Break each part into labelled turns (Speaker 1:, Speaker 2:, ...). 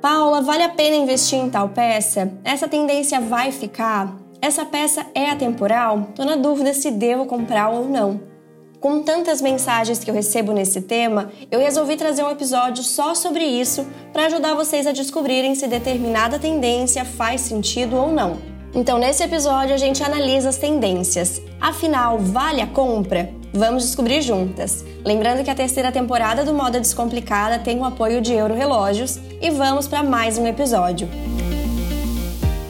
Speaker 1: Paula, vale a pena investir em tal peça? Essa tendência vai ficar? Essa peça é atemporal? Tô na dúvida se devo comprar ou não. Com tantas mensagens que eu recebo nesse tema, eu resolvi trazer um episódio só sobre isso para ajudar vocês a descobrirem se determinada tendência faz sentido ou não. Então, nesse episódio, a gente analisa as tendências. Afinal, vale a compra? Vamos descobrir juntas. Lembrando que a terceira temporada do Moda Descomplicada tem o apoio de Euro Relógios e vamos para mais um episódio.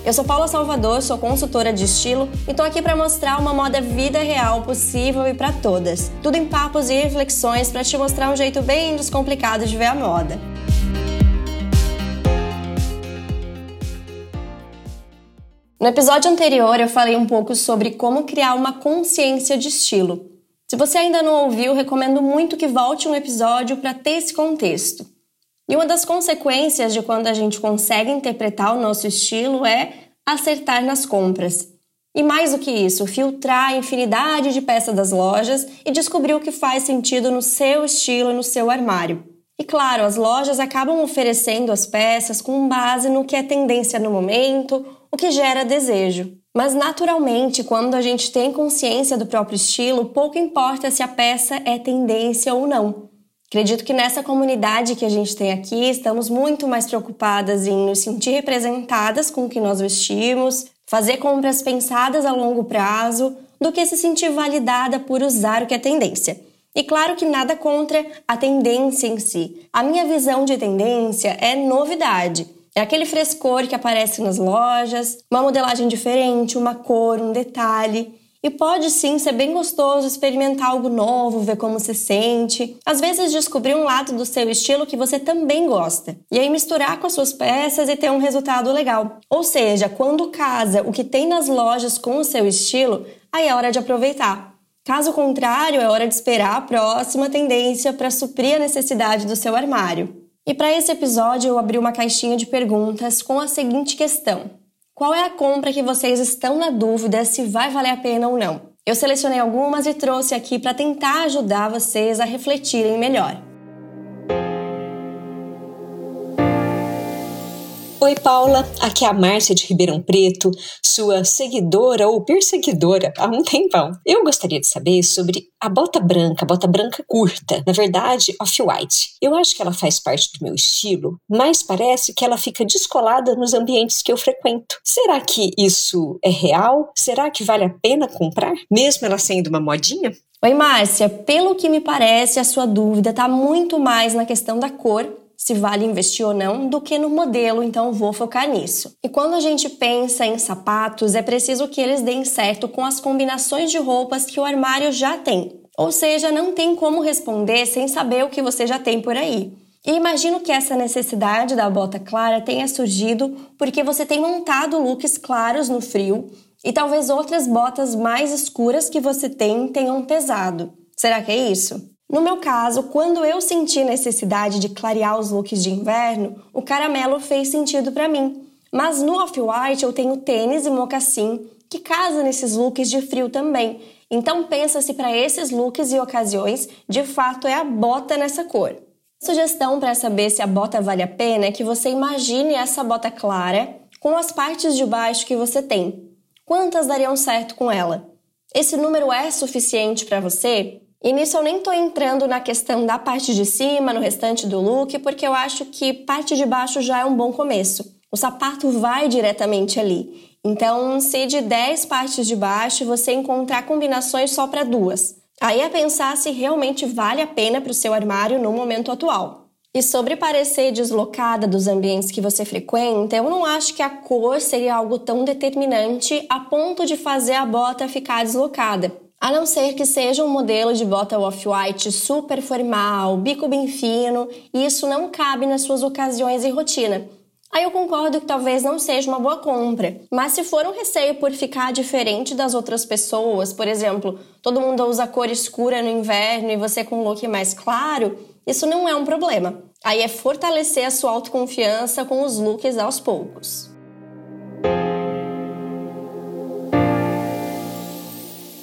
Speaker 1: Eu sou Paula Salvador, sou consultora de estilo e tô aqui para mostrar uma moda vida real possível e para todas. Tudo em papos e reflexões para te mostrar um jeito bem descomplicado de ver a moda. No episódio anterior eu falei um pouco sobre como criar uma consciência de estilo. Se você ainda não ouviu, recomendo muito que volte um episódio para ter esse contexto. E uma das consequências de quando a gente consegue interpretar o nosso estilo é acertar nas compras. E mais do que isso, filtrar a infinidade de peças das lojas e descobrir o que faz sentido no seu estilo e no seu armário. E claro, as lojas acabam oferecendo as peças com base no que é tendência no momento, o que gera desejo. Mas naturalmente, quando a gente tem consciência do próprio estilo, pouco importa se a peça é tendência ou não. Acredito que nessa comunidade que a gente tem aqui, estamos muito mais preocupadas em nos sentir representadas com o que nós vestimos, fazer compras pensadas a longo prazo, do que se sentir validada por usar o que é tendência. E claro que nada contra a tendência em si. A minha visão de tendência é novidade. É aquele frescor que aparece nas lojas, uma modelagem diferente, uma cor, um detalhe. E pode sim ser bem gostoso experimentar algo novo, ver como se sente. Às vezes descobrir um lado do seu estilo que você também gosta. E aí misturar com as suas peças e ter um resultado legal. Ou seja, quando casa o que tem nas lojas com o seu estilo, aí é hora de aproveitar. Caso contrário, é hora de esperar a próxima tendência para suprir a necessidade do seu armário. E para esse episódio eu abri uma caixinha de perguntas com a seguinte questão: qual é a compra que vocês estão na dúvida se vai valer a pena ou não? Eu selecionei algumas e trouxe aqui para tentar ajudar vocês a refletirem melhor.
Speaker 2: Oi, Paula. Aqui é a Márcia de Ribeirão Preto, sua seguidora ou perseguidora há um tempão. Eu gostaria de saber sobre a bota branca, a bota branca curta, na verdade, off-white. Eu acho que ela faz parte do meu estilo, mas parece que ela fica descolada nos ambientes que eu frequento. Será que isso é real? Será que vale a pena comprar, mesmo ela sendo uma modinha?
Speaker 1: Oi, Márcia. Pelo que me parece, a sua dúvida está muito mais na questão da cor se vale investir ou não, do que no modelo, então vou focar nisso. E quando a gente pensa em sapatos, é preciso que eles deem certo com as combinações de roupas que o armário já tem. Ou seja, não tem como responder sem saber o que você já tem por aí. E imagino que essa necessidade da bota clara tenha surgido porque você tem montado looks claros no frio e talvez outras botas mais escuras que você tem tenham pesado. Será que é isso? No meu caso, quando eu senti necessidade de clarear os looks de inverno, o caramelo fez sentido para mim. Mas no off-white eu tenho tênis e mocassim que casa nesses looks de frio também. Então pensa se para esses looks e ocasiões, de fato é a bota nessa cor. Sugestão para saber se a bota vale a pena é que você imagine essa bota clara com as partes de baixo que você tem. Quantas dariam certo com ela? Esse número é suficiente para você? E nisso eu nem estou entrando na questão da parte de cima, no restante do look, porque eu acho que parte de baixo já é um bom começo. O sapato vai diretamente ali. Então, se de 10 partes de baixo você encontrar combinações só para duas, aí é pensar se realmente vale a pena para o seu armário no momento atual. E sobre parecer deslocada dos ambientes que você frequenta, eu não acho que a cor seria algo tão determinante a ponto de fazer a bota ficar deslocada. A não ser que seja um modelo de bota off-white super formal, bico bem fino, e isso não cabe nas suas ocasiões e rotina. Aí eu concordo que talvez não seja uma boa compra, mas se for um receio por ficar diferente das outras pessoas, por exemplo, todo mundo usa cor escura no inverno e você com um look mais claro, isso não é um problema. Aí é fortalecer a sua autoconfiança com os looks aos poucos.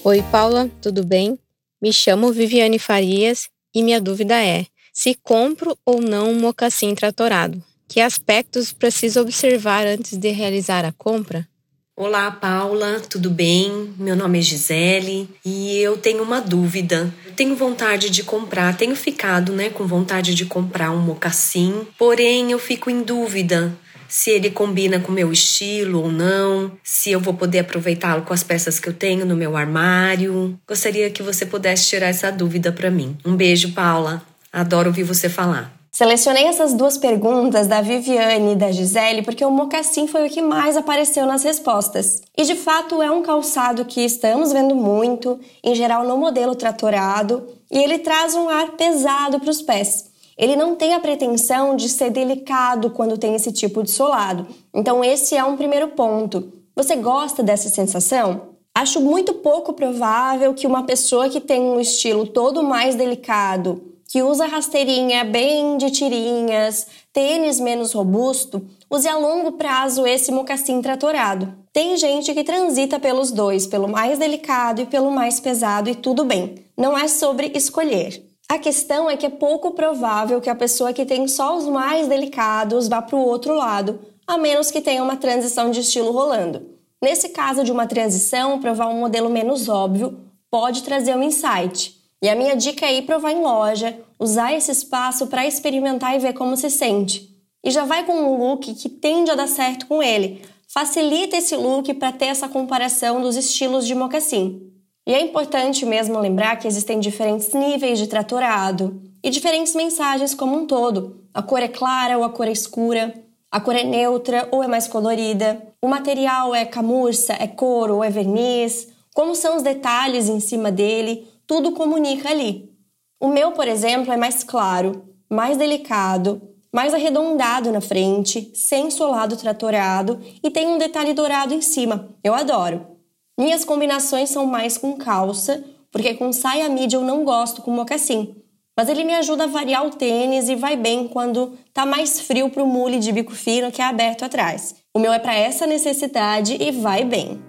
Speaker 3: Oi, Paula, tudo bem? Me chamo Viviane Farias e minha dúvida é: se compro ou não um mocassim tratorado? Que aspectos preciso observar antes de realizar a compra?
Speaker 4: Olá, Paula, tudo bem? Meu nome é Gisele e eu tenho uma dúvida. tenho vontade de comprar, tenho ficado, né, com vontade de comprar um mocassim, porém eu fico em dúvida se ele combina com o meu estilo ou não, se eu vou poder aproveitá-lo com as peças que eu tenho no meu armário. Gostaria que você pudesse tirar essa dúvida para mim. Um beijo, Paula. Adoro ouvir você falar.
Speaker 1: Selecionei essas duas perguntas da Viviane e da Gisele porque o mocassim foi o que mais apareceu nas respostas. E de fato é um calçado que estamos vendo muito, em geral no modelo tratorado, e ele traz um ar pesado para os pés. Ele não tem a pretensão de ser delicado quando tem esse tipo de solado. Então esse é um primeiro ponto. Você gosta dessa sensação? Acho muito pouco provável que uma pessoa que tem um estilo todo mais delicado que usa rasteirinha bem de tirinhas, tênis menos robusto, use a longo prazo esse mocassim tratorado. Tem gente que transita pelos dois, pelo mais delicado e pelo mais pesado, e tudo bem. Não é sobre escolher. A questão é que é pouco provável que a pessoa que tem só os mais delicados vá para o outro lado, a menos que tenha uma transição de estilo rolando. Nesse caso de uma transição, provar um modelo menos óbvio pode trazer um insight. E a minha dica é ir provar em loja, usar esse espaço para experimentar e ver como se sente. E já vai com um look que tende a dar certo com ele. Facilita esse look para ter essa comparação dos estilos de mocassim. E é importante mesmo lembrar que existem diferentes níveis de tratorado e diferentes mensagens como um todo. A cor é clara ou a cor é escura, a cor é neutra ou é mais colorida, o material é camurça, é couro ou é verniz, como são os detalhes em cima dele, tudo comunica ali. O meu, por exemplo, é mais claro, mais delicado, mais arredondado na frente, sem solado tratorado e tem um detalhe dourado em cima. Eu adoro. Minhas combinações são mais com calça, porque com saia midi eu não gosto com mocassim. Mas ele me ajuda a variar o tênis e vai bem quando tá mais frio pro mule de bico fino que é aberto atrás. O meu é para essa necessidade e vai bem.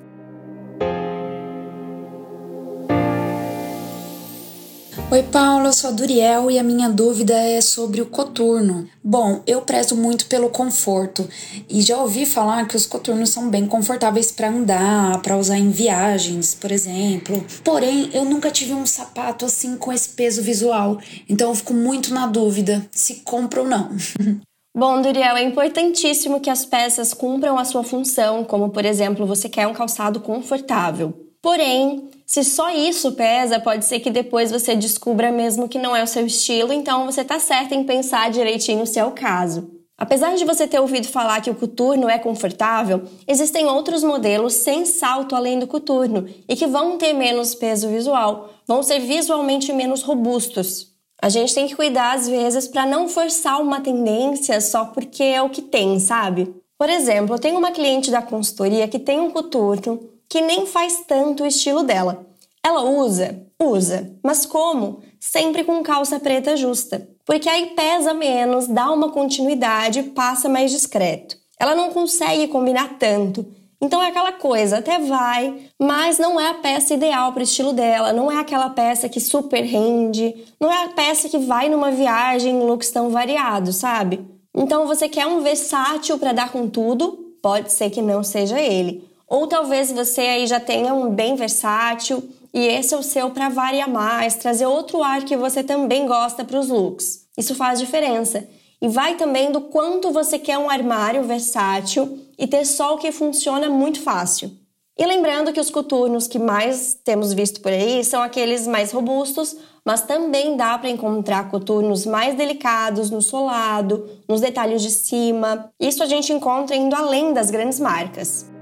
Speaker 5: Oi, Paula, eu sou a Duriel e a minha dúvida é sobre o coturno. Bom, eu prezo muito pelo conforto e já ouvi falar que os coturnos são bem confortáveis para andar, para usar em viagens, por exemplo. Porém, eu nunca tive um sapato assim com esse peso visual, então eu fico muito na dúvida se compro ou não.
Speaker 1: Bom, Duriel, é importantíssimo que as peças cumpram a sua função, como por exemplo, você quer um calçado confortável. Porém, se só isso pesa, pode ser que depois você descubra mesmo que não é o seu estilo, então você tá certo em pensar direitinho se é o caso. Apesar de você ter ouvido falar que o coturno é confortável, existem outros modelos sem salto além do coturno e que vão ter menos peso visual, vão ser visualmente menos robustos. A gente tem que cuidar às vezes para não forçar uma tendência só porque é o que tem, sabe? Por exemplo, eu tenho uma cliente da consultoria que tem um coturno que nem faz tanto o estilo dela. Ela usa? Usa. Mas como? Sempre com calça preta justa. Porque aí pesa menos, dá uma continuidade, passa mais discreto. Ela não consegue combinar tanto. Então é aquela coisa, até vai, mas não é a peça ideal para o estilo dela, não é aquela peça que super rende, não é a peça que vai numa viagem em looks tão variados, sabe? Então você quer um versátil para dar com tudo? Pode ser que não seja ele. Ou talvez você aí já tenha um bem versátil e esse é o seu para variar mais, trazer outro ar que você também gosta para os looks. Isso faz diferença. E vai também do quanto você quer um armário versátil e ter só o que funciona muito fácil. E lembrando que os coturnos que mais temos visto por aí são aqueles mais robustos, mas também dá para encontrar coturnos mais delicados no solado, nos detalhes de cima. Isso a gente encontra indo além das grandes marcas.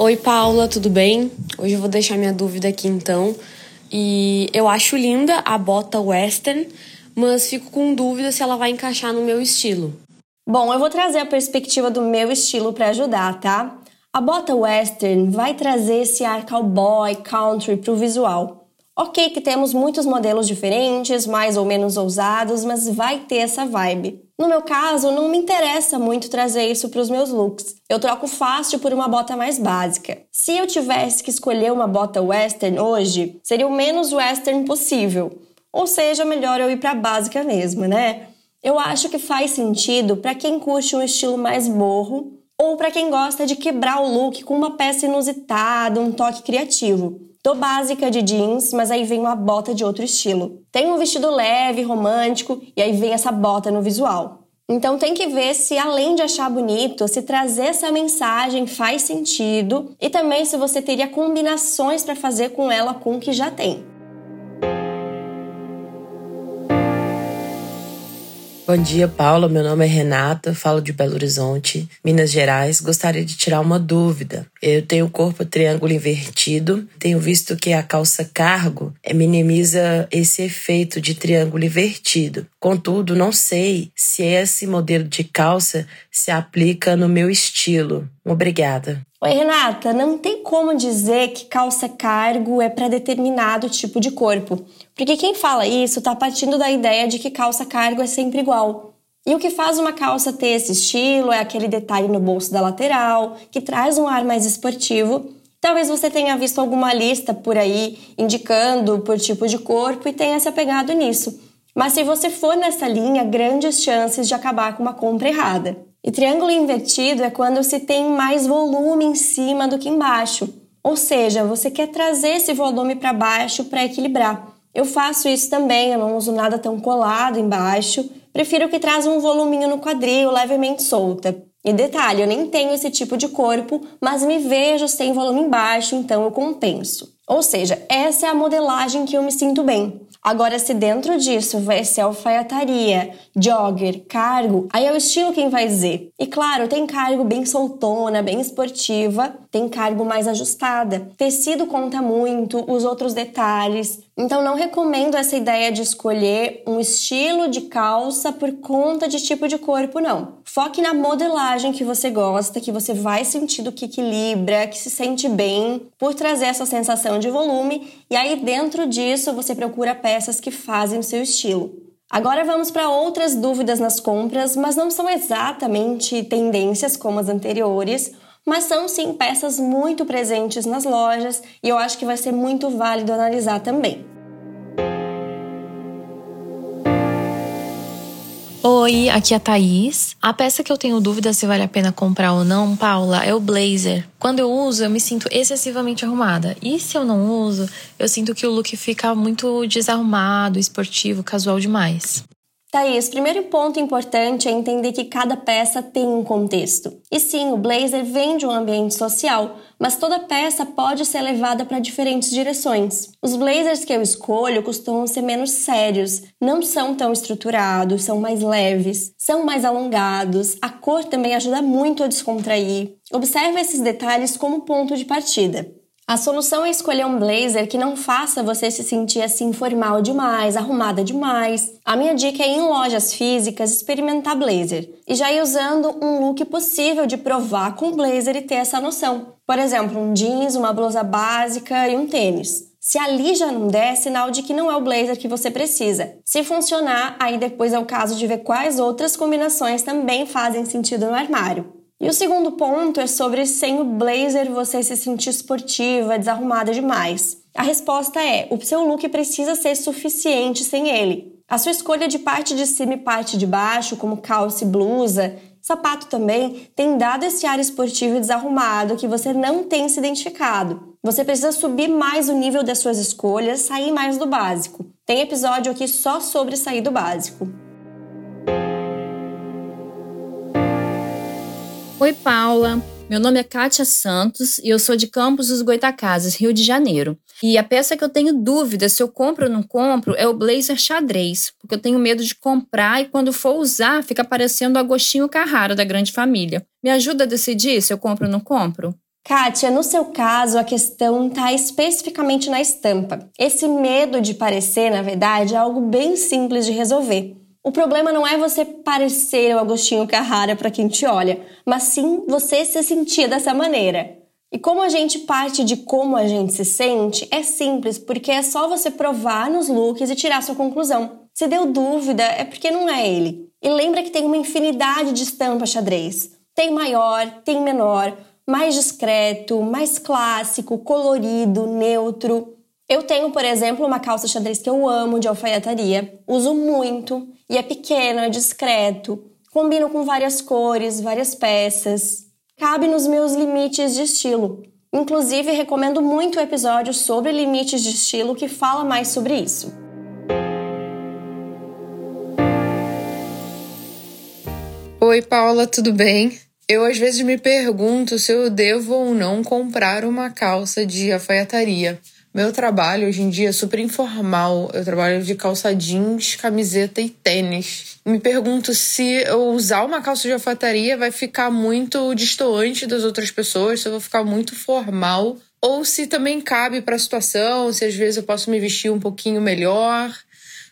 Speaker 6: Oi, Paula, tudo bem? Hoje eu vou deixar minha dúvida aqui então. E eu acho linda a bota western, mas fico com dúvida se ela vai encaixar no meu estilo.
Speaker 1: Bom, eu vou trazer a perspectiva do meu estilo para ajudar, tá? A bota western vai trazer esse ar cowboy, country pro visual. Ok que temos muitos modelos diferentes, mais ou menos ousados, mas vai ter essa vibe. No meu caso, não me interessa muito trazer isso para os meus looks. Eu troco fácil por uma bota mais básica. Se eu tivesse que escolher uma bota western hoje, seria o menos western possível. ou seja, melhor eu ir para a básica mesmo, né? Eu acho que faz sentido para quem curte um estilo mais morro ou para quem gosta de quebrar o look com uma peça inusitada, um toque criativo. Tô básica de jeans, mas aí vem uma bota de outro estilo. Tem um vestido leve, romântico, e aí vem essa bota no visual. Então tem que ver se além de achar bonito, se trazer essa mensagem faz sentido e também se você teria combinações para fazer com ela com o que já tem.
Speaker 7: Bom dia, Paula. Meu nome é Renata, falo de Belo Horizonte, Minas Gerais. Gostaria de tirar uma dúvida. Eu tenho o corpo triângulo invertido, tenho visto que a calça cargo minimiza esse efeito de triângulo invertido. Contudo, não sei se esse modelo de calça se aplica no meu estilo. Obrigada.
Speaker 1: Oi, Renata. Não tem como dizer que calça cargo é para determinado tipo de corpo. Porque quem fala isso está partindo da ideia de que calça cargo é sempre igual. E o que faz uma calça ter esse estilo é aquele detalhe no bolso da lateral, que traz um ar mais esportivo. Talvez você tenha visto alguma lista por aí indicando por tipo de corpo e tenha se apegado nisso. Mas se você for nessa linha, grandes chances de acabar com uma compra errada. E triângulo invertido é quando se tem mais volume em cima do que embaixo. Ou seja, você quer trazer esse volume para baixo para equilibrar. Eu faço isso também, eu não uso nada tão colado embaixo. Prefiro que traz um voluminho no quadril, levemente solta. E detalhe, eu nem tenho esse tipo de corpo, mas me vejo sem volume embaixo, então eu compenso. Ou seja, essa é a modelagem que eu me sinto bem. Agora, se dentro disso vai ser alfaiataria, jogger, cargo, aí é o estilo quem vai dizer. E claro, tem cargo bem soltona, bem esportiva, tem cargo mais ajustada. Tecido conta muito, os outros detalhes. Então, não recomendo essa ideia de escolher um estilo de calça por conta de tipo de corpo, não. Foque na modelagem que você gosta, que você vai sentir do que equilibra, que se sente bem, por trazer essa sensação de volume, e aí dentro disso você procura peças que fazem o seu estilo. Agora vamos para outras dúvidas nas compras, mas não são exatamente tendências como as anteriores, mas são sim peças muito presentes nas lojas e eu acho que vai ser muito válido analisar também.
Speaker 8: Oi, aqui é a Thaís. A peça que eu tenho dúvida se vale a pena comprar ou não, Paula, é o blazer. Quando eu uso, eu me sinto excessivamente arrumada. E se eu não uso, eu sinto que o look fica muito desarrumado, esportivo, casual demais.
Speaker 1: Thaís, primeiro ponto importante é entender que cada peça tem um contexto. E sim, o blazer vem de um ambiente social, mas toda peça pode ser levada para diferentes direções. Os blazers que eu escolho costumam ser menos sérios, não são tão estruturados, são mais leves, são mais alongados, a cor também ajuda muito a descontrair. Observe esses detalhes como ponto de partida. A solução é escolher um blazer que não faça você se sentir assim formal demais, arrumada demais. A minha dica é ir em lojas físicas experimentar blazer e já ir usando um look possível de provar com blazer e ter essa noção. Por exemplo, um jeans, uma blusa básica e um tênis. Se ali já não der, é sinal de que não é o blazer que você precisa. Se funcionar, aí depois é o caso de ver quais outras combinações também fazem sentido no armário. E o segundo ponto é sobre sem o blazer você se sentir esportiva, desarrumada demais. A resposta é: o seu look precisa ser suficiente sem ele. A sua escolha de parte de cima e parte de baixo, como calça e blusa, sapato também, tem dado esse ar esportivo e desarrumado que você não tem se identificado. Você precisa subir mais o nível das suas escolhas, sair mais do básico. Tem episódio aqui só sobre sair do básico.
Speaker 9: Oi, Paula. Meu nome é Kátia Santos e eu sou de Campos dos Goitacazes, Rio de Janeiro. E a peça que eu tenho dúvida se eu compro ou não compro é o blazer xadrez, porque eu tenho medo de comprar e quando for usar fica parecendo o Agostinho Carrara da Grande Família. Me ajuda a decidir se eu compro ou não compro?
Speaker 1: Kátia, no seu caso, a questão está especificamente na estampa. Esse medo de parecer, na verdade, é algo bem simples de resolver. O problema não é você parecer o Agostinho Carrara para quem te olha, mas sim você se sentir dessa maneira. E como a gente parte de como a gente se sente, é simples, porque é só você provar nos looks e tirar sua conclusão. Se deu dúvida, é porque não é ele. E lembra que tem uma infinidade de estampas xadrez. Tem maior, tem menor, mais discreto, mais clássico, colorido, neutro. Eu tenho, por exemplo, uma calça xadrez que eu amo de alfaiataria, uso muito e é pequeno, é discreto, combino com várias cores, várias peças, cabe nos meus limites de estilo. Inclusive, recomendo muito o episódio sobre limites de estilo que fala mais sobre isso.
Speaker 10: Oi, Paula, tudo bem? Eu às vezes me pergunto se eu devo ou não comprar uma calça de alfaiataria. Meu trabalho hoje em dia é super informal. Eu trabalho de calça jeans, camiseta e tênis. Me pergunto se eu usar uma calça de alfaiataria vai ficar muito distoante das outras pessoas, se eu vou ficar muito formal, ou se também cabe para a situação, se às vezes eu posso me vestir um pouquinho melhor. O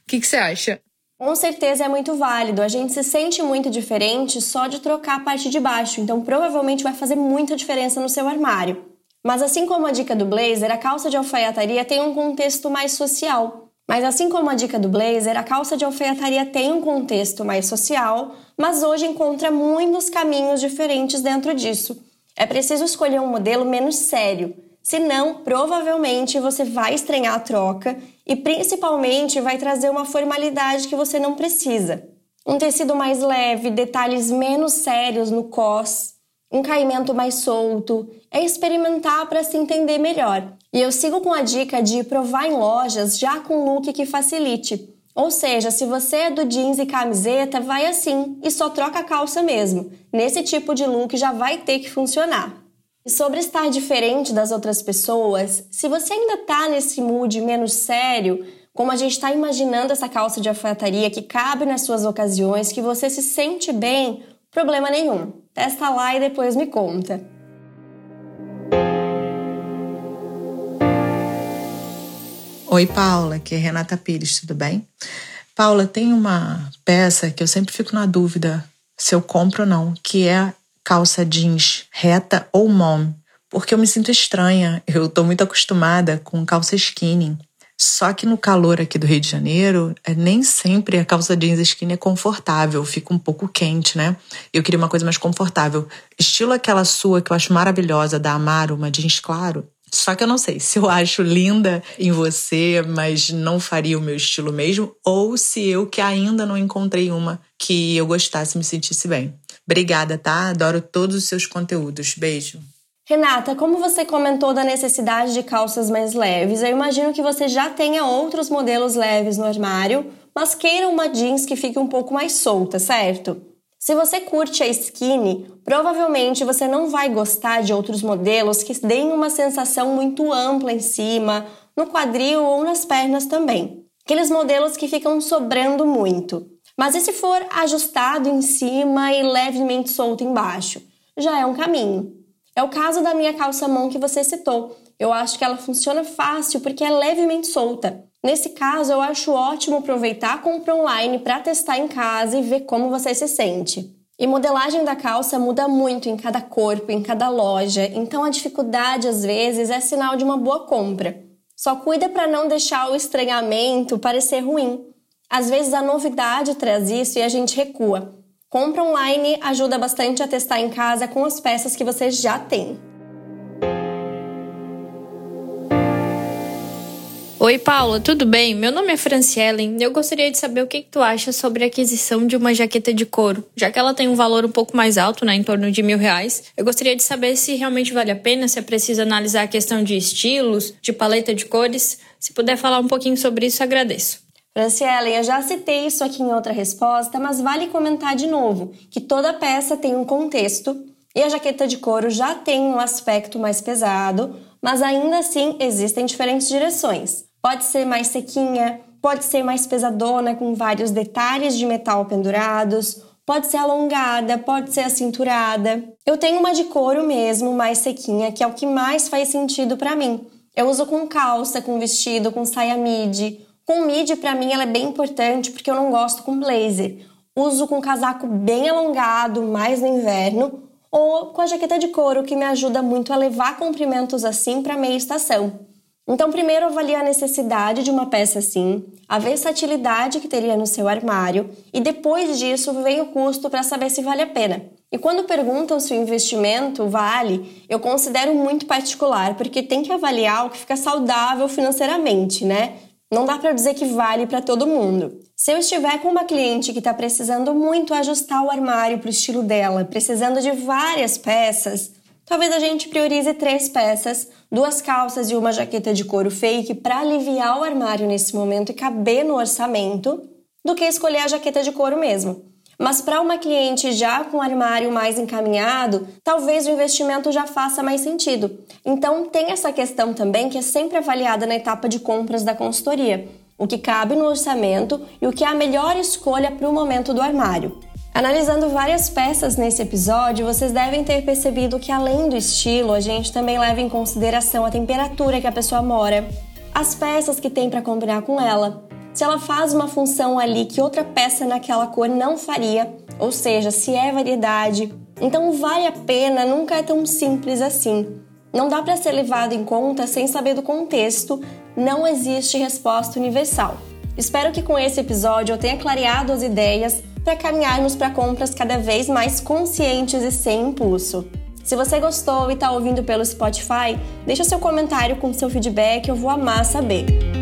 Speaker 10: que, que você acha?
Speaker 1: Com certeza é muito válido. A gente se sente muito diferente só de trocar a parte de baixo, então provavelmente vai fazer muita diferença no seu armário. Mas assim como a dica do blazer, a calça de alfaiataria tem um contexto mais social. Mas assim como a dica do blazer, a calça de alfaiataria tem um contexto mais social, mas hoje encontra muitos caminhos diferentes dentro disso. É preciso escolher um modelo menos sério, senão provavelmente você vai estranhar a troca e principalmente vai trazer uma formalidade que você não precisa. Um tecido mais leve, detalhes menos sérios no cos, um caimento mais solto, é experimentar para se entender melhor. E eu sigo com a dica de provar em lojas já com look que facilite. Ou seja, se você é do jeans e camiseta, vai assim e só troca a calça mesmo. Nesse tipo de look já vai ter que funcionar. E sobre estar diferente das outras pessoas, se você ainda está nesse mood menos sério, como a gente está imaginando essa calça de alfaiataria que cabe nas suas ocasiões, que você se sente bem, problema nenhum. Testa lá e depois me conta.
Speaker 11: Oi, Paula, aqui é Renata Pires, tudo bem? Paula, tem uma peça que eu sempre fico na dúvida se eu compro ou não, que é calça jeans reta ou mom, porque eu me sinto estranha. Eu tô muito acostumada com calça skinny. Só que no calor aqui do Rio de Janeiro, é, nem sempre a calça jeans skinny é confortável, fica um pouco quente, né? Eu queria uma coisa mais confortável. Estilo aquela sua que eu acho maravilhosa, da Amaro, uma jeans claro. Só que eu não sei se eu acho linda em você, mas não faria o meu estilo mesmo, ou se eu que ainda não encontrei uma que eu gostasse e me sentisse bem. Obrigada, tá? Adoro todos os seus conteúdos. Beijo.
Speaker 1: Renata, como você comentou da necessidade de calças mais leves, eu imagino que você já tenha outros modelos leves no armário, mas queira uma jeans que fique um pouco mais solta, certo? Se você curte a skinny, provavelmente você não vai gostar de outros modelos que deem uma sensação muito ampla em cima, no quadril ou nas pernas também. Aqueles modelos que ficam sobrando muito. Mas e se for ajustado em cima e levemente solto embaixo? Já é um caminho. É o caso da minha calça mão que você citou. Eu acho que ela funciona fácil porque é levemente solta. Nesse caso, eu acho ótimo aproveitar a compra online para testar em casa e ver como você se sente. E modelagem da calça muda muito em cada corpo, em cada loja, então a dificuldade às vezes é sinal de uma boa compra. Só cuida para não deixar o estranhamento parecer ruim. Às vezes a novidade traz isso e a gente recua. Compra online ajuda bastante a testar em casa com as peças que você já tem.
Speaker 9: Oi, Paula, tudo bem? Meu nome é Franciele e eu gostaria de saber o que, que, tu acha sobre a aquisição de uma jaqueta de couro. Já que ela tem um valor um pouco mais alto, né, em torno de mil reais, eu gostaria de saber se realmente vale a pena, se é preciso analisar a questão de estilos, de paleta de cores. Se puder falar um pouquinho sobre isso, agradeço.
Speaker 1: Franciele, eu já citei isso aqui em outra resposta, mas vale comentar de novo que toda peça tem um contexto e a jaqueta de couro já tem um aspecto mais pesado, mas ainda assim existem diferentes direções. Pode ser mais sequinha, pode ser mais pesadona com vários detalhes de metal pendurados, pode ser alongada, pode ser acinturada. Eu tenho uma de couro mesmo, mais sequinha, que é o que mais faz sentido para mim. Eu uso com calça, com vestido, com saia midi, com midi, para mim, ela é bem importante porque eu não gosto com blazer. Uso com casaco bem alongado, mais no inverno, ou com a jaqueta de couro, que me ajuda muito a levar comprimentos assim para meia estação. Então, primeiro avalie a necessidade de uma peça assim, a versatilidade que teria no seu armário e depois disso vem o custo para saber se vale a pena. E quando perguntam se o investimento vale, eu considero muito particular, porque tem que avaliar o que fica saudável financeiramente, né? Não dá para dizer que vale para todo mundo. Se eu estiver com uma cliente que está precisando muito ajustar o armário para o estilo dela, precisando de várias peças, talvez a gente priorize três peças, duas calças e uma jaqueta de couro fake para aliviar o armário nesse momento e caber no orçamento, do que escolher a jaqueta de couro mesmo. Mas para uma cliente já com o armário mais encaminhado, talvez o investimento já faça mais sentido. Então tem essa questão também que é sempre avaliada na etapa de compras da consultoria. O que cabe no orçamento e o que é a melhor escolha para o momento do armário. Analisando várias peças nesse episódio, vocês devem ter percebido que além do estilo, a gente também leva em consideração a temperatura que a pessoa mora, as peças que tem para combinar com ela, se ela faz uma função ali que outra peça naquela cor não faria, ou seja, se é variedade. Então vale a pena, nunca é tão simples assim. Não dá para ser levado em conta sem saber do contexto, não existe resposta universal. Espero que com esse episódio eu tenha clareado as ideias para caminharmos para compras cada vez mais conscientes e sem impulso. Se você gostou e está ouvindo pelo Spotify, deixa seu comentário com seu feedback, eu vou amar saber.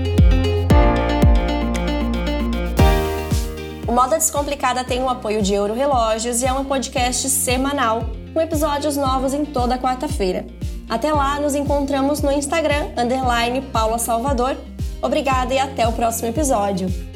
Speaker 1: Moda Descomplicada tem o apoio de Euro Relógios e é um podcast semanal, com episódios novos em toda quarta-feira. Até lá, nos encontramos no Instagram, underline Paula Salvador. Obrigada e até o próximo episódio.